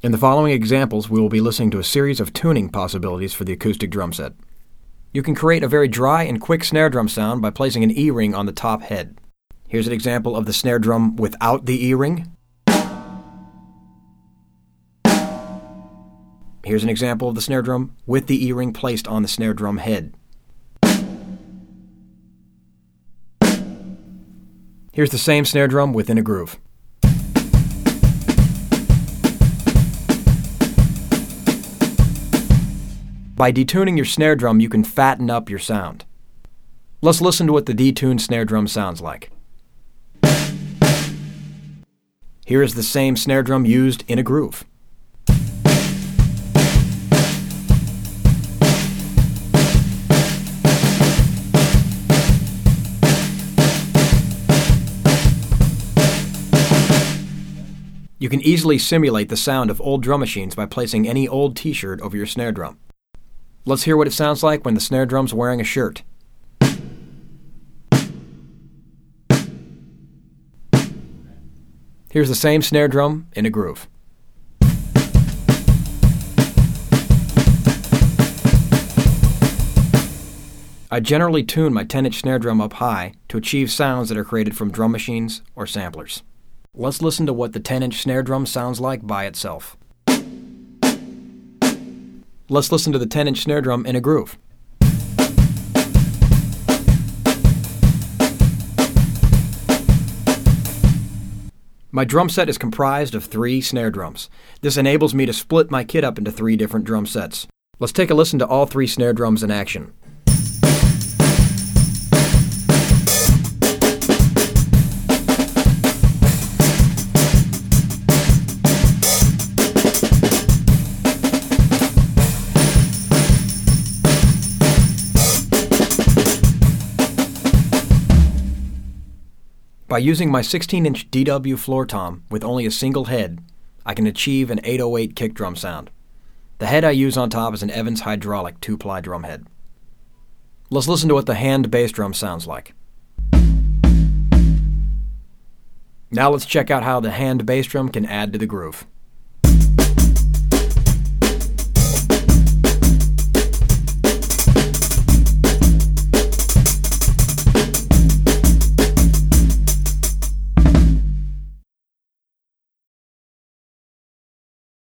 In the following examples, we will be listening to a series of tuning possibilities for the acoustic drum set. You can create a very dry and quick snare drum sound by placing an E ring on the top head. Here's an example of the snare drum without the E ring. Here's an example of the snare drum with the E ring placed on the snare drum head. Here's the same snare drum within a groove. By detuning your snare drum, you can fatten up your sound. Let's listen to what the detuned snare drum sounds like. Here is the same snare drum used in a groove. You can easily simulate the sound of old drum machines by placing any old t shirt over your snare drum. Let's hear what it sounds like when the snare drum's wearing a shirt. Here's the same snare drum in a groove. I generally tune my 10 inch snare drum up high to achieve sounds that are created from drum machines or samplers. Let's listen to what the 10 inch snare drum sounds like by itself. Let's listen to the 10 inch snare drum in a groove. My drum set is comprised of three snare drums. This enables me to split my kit up into three different drum sets. Let's take a listen to all three snare drums in action. By using my 16 inch DW floor tom with only a single head, I can achieve an 808 kick drum sound. The head I use on top is an Evans hydraulic two ply drum head. Let's listen to what the hand bass drum sounds like. Now let's check out how the hand bass drum can add to the groove.